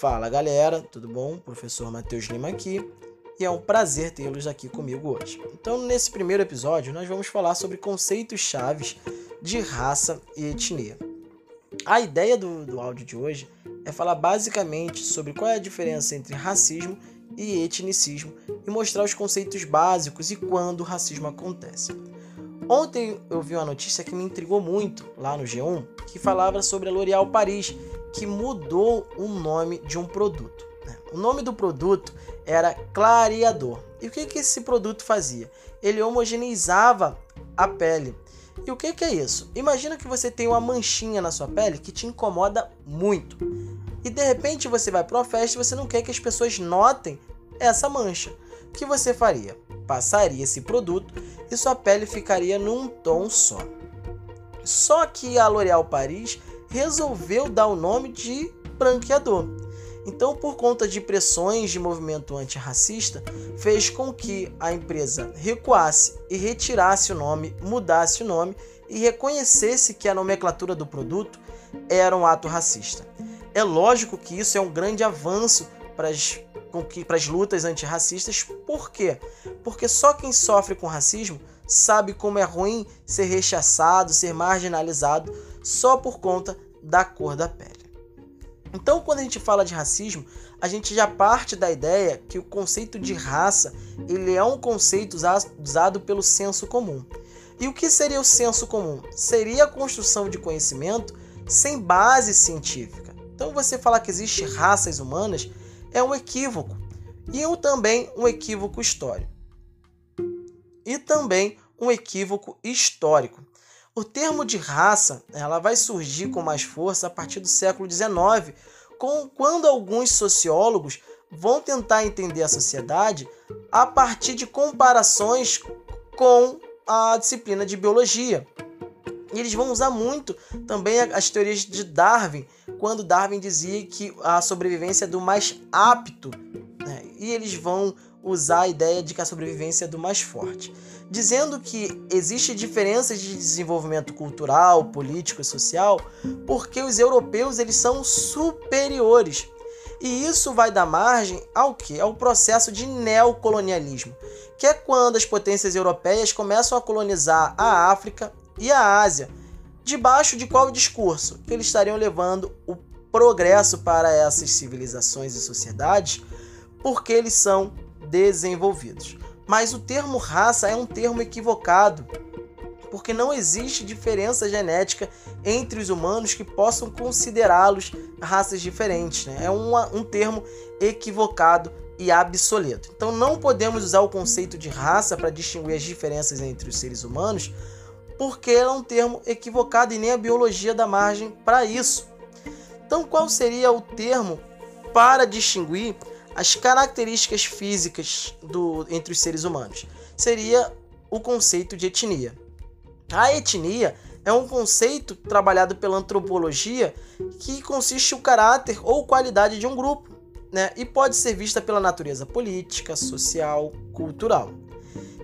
Fala galera, tudo bom? Professor Matheus Lima aqui e é um prazer tê-los aqui comigo hoje. Então, nesse primeiro episódio, nós vamos falar sobre conceitos chaves de raça e etnia. A ideia do, do áudio de hoje é falar basicamente sobre qual é a diferença entre racismo e etnicismo e mostrar os conceitos básicos e quando o racismo acontece. Ontem eu vi uma notícia que me intrigou muito lá no G1, que falava sobre a L'Oréal Paris, que mudou o nome de um produto. Né? O nome do produto era clareador. E o que, que esse produto fazia? Ele homogeneizava a pele. E o que, que é isso? Imagina que você tem uma manchinha na sua pele que te incomoda muito. E de repente você vai para uma festa e você não quer que as pessoas notem essa mancha. O que você faria? Passaria esse produto e sua pele ficaria num tom só. Só que a L'Oréal Paris resolveu dar o nome de branqueador. Então, por conta de pressões de movimento antirracista, fez com que a empresa recuasse e retirasse o nome, mudasse o nome e reconhecesse que a nomenclatura do produto era um ato racista. É lógico que isso é um grande avanço para as, lutas antirracistas, por quê? Porque só quem sofre com racismo sabe como é ruim ser rechaçado, ser marginalizado só por conta da cor da pele. Então, quando a gente fala de racismo, a gente já parte da ideia que o conceito de raça ele é um conceito usado pelo senso comum. E o que seria o senso comum? Seria a construção de conhecimento sem base científica. Então, você falar que existe raças humanas é um equívoco e também um equívoco histórico. E também um equívoco histórico. O termo de raça ela vai surgir com mais força a partir do século XIX, com, quando alguns sociólogos vão tentar entender a sociedade a partir de comparações com a disciplina de biologia. E eles vão usar muito também as teorias de Darwin, quando Darwin dizia que a sobrevivência é do mais apto, né? e eles vão usar a ideia de que a sobrevivência é do mais forte dizendo que existe diferenças de desenvolvimento cultural, político e social, porque os europeus eles são superiores. E isso vai dar margem ao que? Ao processo de neocolonialismo, que é quando as potências europeias começam a colonizar a África e a Ásia, debaixo de qual discurso? Que eles estariam levando o progresso para essas civilizações e sociedades, porque eles são desenvolvidos. Mas o termo raça é um termo equivocado, porque não existe diferença genética entre os humanos que possam considerá-los raças diferentes. Né? É um termo equivocado e obsoleto. Então não podemos usar o conceito de raça para distinguir as diferenças entre os seres humanos, porque é um termo equivocado e nem a biologia dá margem para isso. Então qual seria o termo para distinguir as características físicas do, entre os seres humanos. Seria o conceito de etnia. A etnia é um conceito trabalhado pela antropologia que consiste o caráter ou qualidade de um grupo, né? E pode ser vista pela natureza política, social, cultural.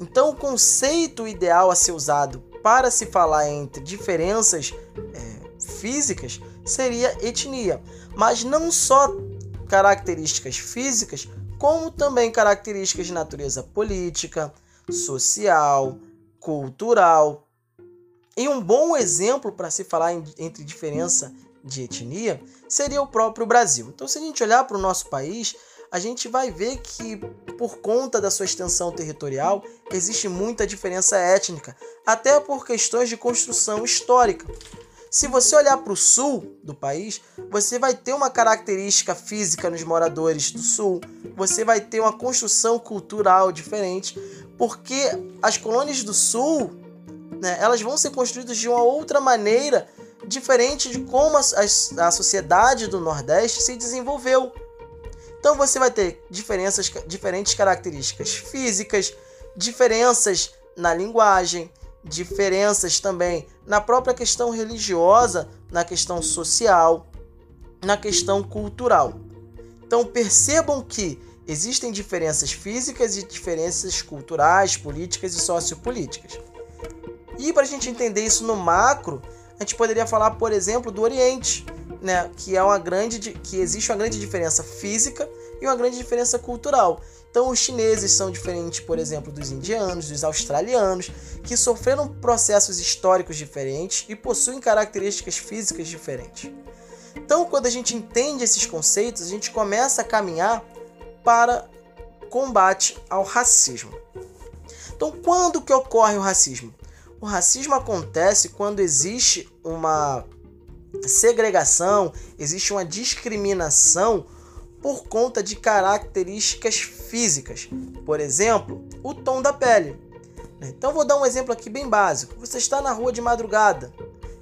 Então, o conceito ideal a ser usado para se falar entre diferenças é, físicas seria etnia, mas não só características físicas, como também características de natureza política, social, cultural. E um bom exemplo para se falar entre diferença de etnia seria o próprio Brasil. Então, se a gente olhar para o nosso país, a gente vai ver que, por conta da sua extensão territorial, existe muita diferença étnica, até por questões de construção histórica. Se você olhar para o sul do país, você vai ter uma característica física nos moradores do sul, você vai ter uma construção cultural diferente, porque as colônias do sul, né, elas vão ser construídas de uma outra maneira, diferente de como a, a, a sociedade do Nordeste se desenvolveu. Então você vai ter diferenças, diferentes características físicas, diferenças na linguagem, diferenças também na própria questão religiosa, na questão social, na questão cultural. Então percebam que existem diferenças físicas e diferenças culturais, políticas e sociopolíticas. E para a gente entender isso no macro, a gente poderia falar, por exemplo, do Oriente, né, que é uma grande que existe uma grande diferença física e uma grande diferença cultural. Então, os chineses são diferentes, por exemplo, dos indianos, dos australianos, que sofreram processos históricos diferentes e possuem características físicas diferentes. Então, quando a gente entende esses conceitos, a gente começa a caminhar para combate ao racismo. Então, quando que ocorre o racismo? O racismo acontece quando existe uma segregação, existe uma discriminação por conta de características físicas. Por exemplo, o tom da pele. Então vou dar um exemplo aqui bem básico. Você está na rua de madrugada,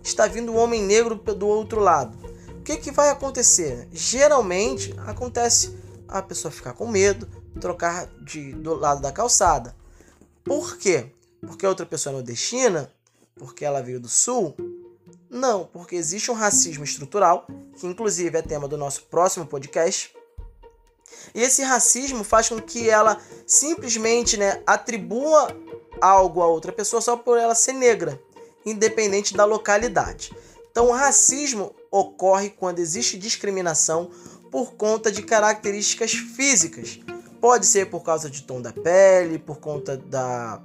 está vindo um homem negro do outro lado. O que, que vai acontecer? Geralmente acontece a pessoa ficar com medo, trocar de, do lado da calçada. Por quê? Porque a outra pessoa é nordestina? Porque ela veio do sul? Não, porque existe um racismo estrutural, que inclusive é tema do nosso próximo podcast. E esse racismo faz com que ela simplesmente né, atribua algo a outra pessoa só por ela ser negra, independente da localidade. Então, o racismo ocorre quando existe discriminação por conta de características físicas. Pode ser por causa de tom da pele, por conta da,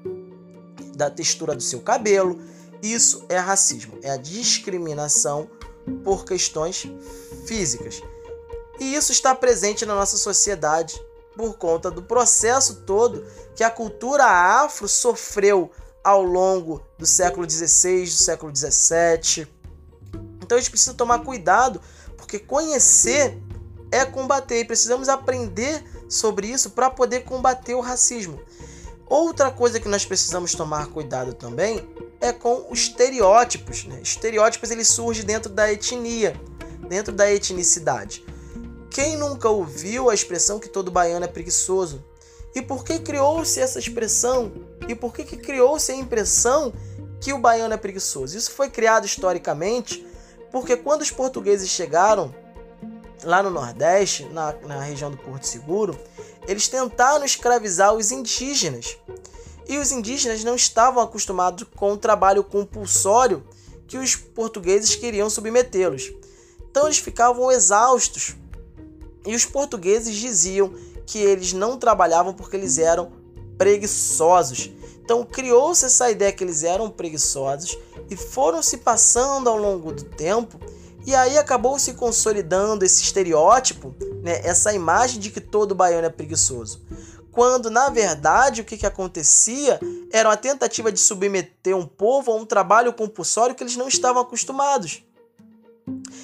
da textura do seu cabelo. Isso é racismo, é a discriminação por questões físicas. E isso está presente na nossa sociedade por conta do processo todo que a cultura afro sofreu ao longo do século XVI, do século XVII. Então a gente precisa tomar cuidado, porque conhecer é combater e precisamos aprender sobre isso para poder combater o racismo. Outra coisa que nós precisamos tomar cuidado também é com os estereótipos. Né? Estereótipos ele surge dentro da etnia, dentro da etnicidade. Quem nunca ouviu a expressão que todo baiano é preguiçoso? E por que criou-se essa expressão? E por que, que criou-se a impressão que o baiano é preguiçoso? Isso foi criado historicamente porque quando os portugueses chegaram lá no Nordeste, na, na região do Porto Seguro, eles tentaram escravizar os indígenas. E os indígenas não estavam acostumados com o trabalho compulsório que os portugueses queriam submetê-los. Então eles ficavam exaustos e os portugueses diziam que eles não trabalhavam porque eles eram preguiçosos. Então criou-se essa ideia que eles eram preguiçosos e foram se passando ao longo do tempo e aí acabou se consolidando esse estereótipo, né, essa imagem de que todo baiano é preguiçoso. Quando na verdade o que, que acontecia era uma tentativa de submeter um povo a um trabalho compulsório que eles não estavam acostumados.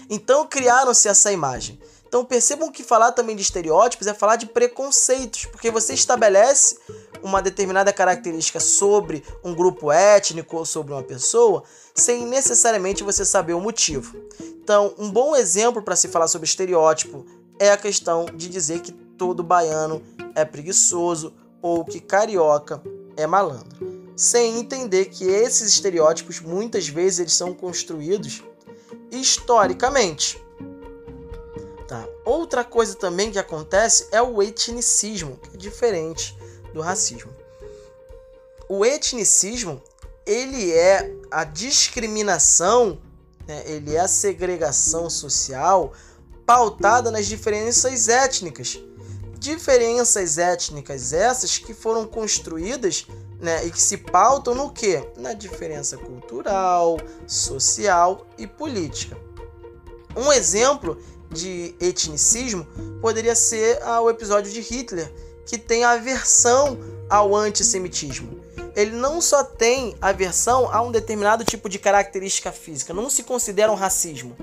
Então criaram-se essa imagem. Então percebam que falar também de estereótipos é falar de preconceitos, porque você estabelece uma determinada característica sobre um grupo étnico ou sobre uma pessoa sem necessariamente você saber o motivo. Então, um bom exemplo para se falar sobre estereótipo é a questão de dizer que todo baiano é preguiçoso ou que carioca é malandro, sem entender que esses estereótipos muitas vezes eles são construídos historicamente. Outra coisa também que acontece é o etnicismo, que é diferente do racismo. O etnicismo ele é a discriminação, né? ele é a segregação social pautada nas diferenças étnicas. Diferenças étnicas essas que foram construídas né, e que se pautam no que? Na diferença cultural, social e política. Um exemplo de etnicismo poderia ser o episódio de Hitler, que tem aversão ao antissemitismo. Ele não só tem aversão a um determinado tipo de característica física, não se considera um racismo,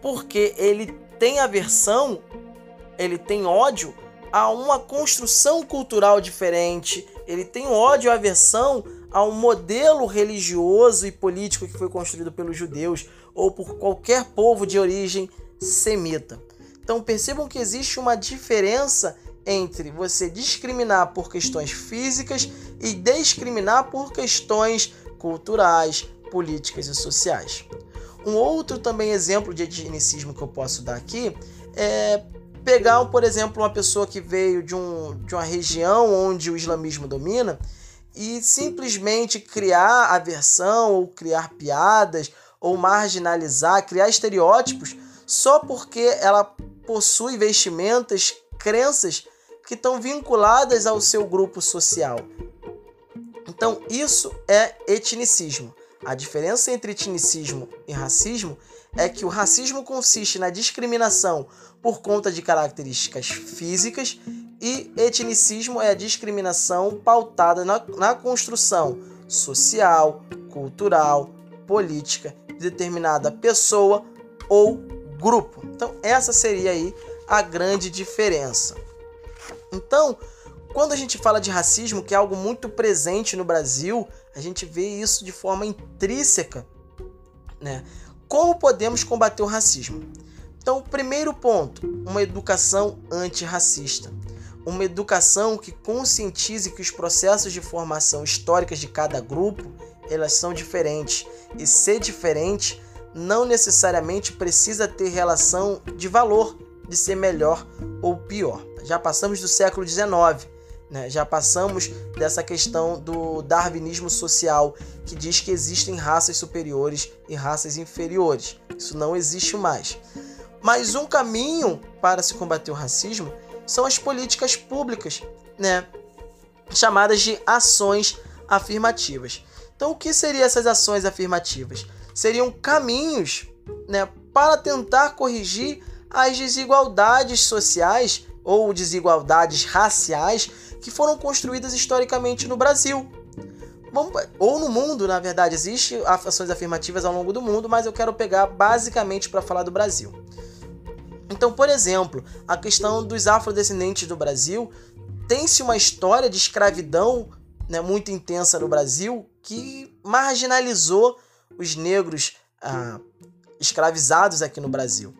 porque ele tem aversão, ele tem ódio a uma construção cultural diferente, ele tem ódio e aversão a um modelo religioso e político que foi construído pelos judeus ou por qualquer povo de origem semita. Então percebam que existe uma diferença entre você discriminar por questões físicas e discriminar por questões culturais, políticas e sociais. Um outro também exemplo de etnicismo que eu posso dar aqui é pegar, por exemplo, uma pessoa que veio de, um, de uma região onde o islamismo domina e simplesmente criar aversão ou criar piadas ou marginalizar, criar estereótipos só porque ela possui vestimentas, crenças que estão vinculadas ao seu grupo social. Então, isso é etnicismo. A diferença entre etnicismo e racismo é que o racismo consiste na discriminação por conta de características físicas e etnicismo é a discriminação pautada na, na construção social, cultural, política de determinada pessoa ou grupo. Então, essa seria aí a grande diferença. Então, quando a gente fala de racismo, que é algo muito presente no Brasil, a gente vê isso de forma intrínseca, né? Como podemos combater o racismo? Então, primeiro ponto, uma educação antirracista. Uma educação que conscientize que os processos de formação históricas de cada grupo, elas são diferentes. E ser diferente não necessariamente precisa ter relação de valor, de ser melhor ou pior. Já passamos do século XIX, né? Já passamos dessa questão do darwinismo social, que diz que existem raças superiores e raças inferiores. Isso não existe mais. Mas um caminho para se combater o racismo são as políticas públicas, né? chamadas de ações afirmativas. Então, o que seriam essas ações afirmativas? Seriam caminhos né, para tentar corrigir as desigualdades sociais ou desigualdades raciais que foram construídas historicamente no Brasil. Ou no mundo, na verdade, existem ações afirmativas ao longo do mundo, mas eu quero pegar basicamente para falar do Brasil. Então, por exemplo, a questão dos afrodescendentes do Brasil tem-se uma história de escravidão né, muito intensa no Brasil que marginalizou os negros ah, escravizados aqui no Brasil.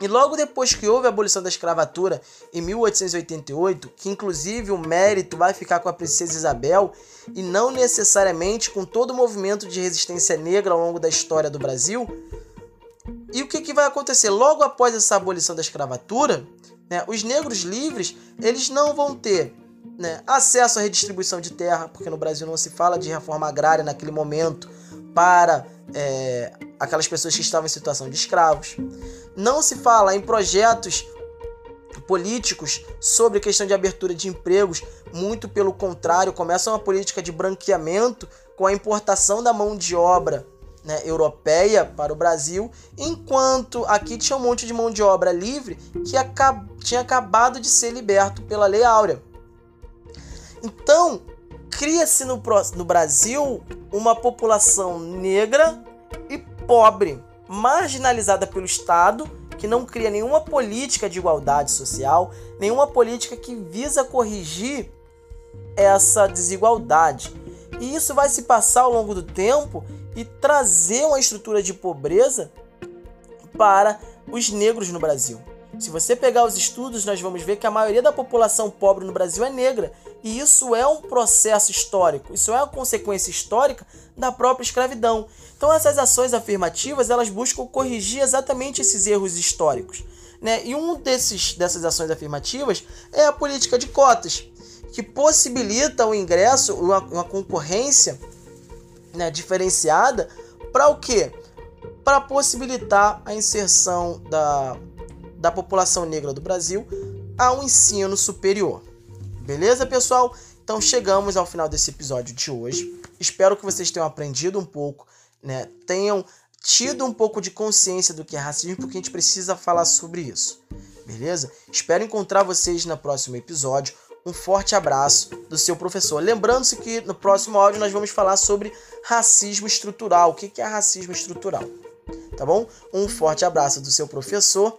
E logo depois que houve a abolição da escravatura em 1888, que inclusive o mérito vai ficar com a princesa Isabel e não necessariamente com todo o movimento de resistência negra ao longo da história do Brasil. E o que, que vai acontecer? Logo após essa abolição da escravatura, né, os negros livres eles não vão ter né, acesso à redistribuição de terra, porque no Brasil não se fala de reforma agrária naquele momento para é, aquelas pessoas que estavam em situação de escravos. Não se fala em projetos políticos sobre questão de abertura de empregos, muito pelo contrário, começa uma política de branqueamento com a importação da mão de obra né, europeia para o Brasil, enquanto aqui tinha um monte de mão de obra livre que acab tinha acabado de ser liberto pela Lei Áurea. Então, cria-se no, no Brasil uma população negra e pobre, marginalizada pelo Estado, que não cria nenhuma política de igualdade social, nenhuma política que visa corrigir essa desigualdade. E isso vai se passar ao longo do tempo e trazer uma estrutura de pobreza para os negros no Brasil. Se você pegar os estudos, nós vamos ver que a maioria da população pobre no Brasil é negra. E isso é um processo histórico, isso é uma consequência histórica da própria escravidão. Então essas ações afirmativas, elas buscam corrigir exatamente esses erros históricos. Né? E um desses, dessas ações afirmativas é a política de cotas, que possibilita o ingresso, uma, uma concorrência né, diferenciada para o quê? Para possibilitar a inserção da, da população negra do Brasil ao ensino superior. Beleza, pessoal? Então chegamos ao final desse episódio de hoje. Espero que vocês tenham aprendido um pouco, né? Tenham tido um pouco de consciência do que é racismo, porque a gente precisa falar sobre isso. Beleza? Espero encontrar vocês no próximo episódio. Um forte abraço do seu professor. Lembrando-se que no próximo áudio nós vamos falar sobre racismo estrutural. O que é racismo estrutural? Tá bom? Um forte abraço do seu professor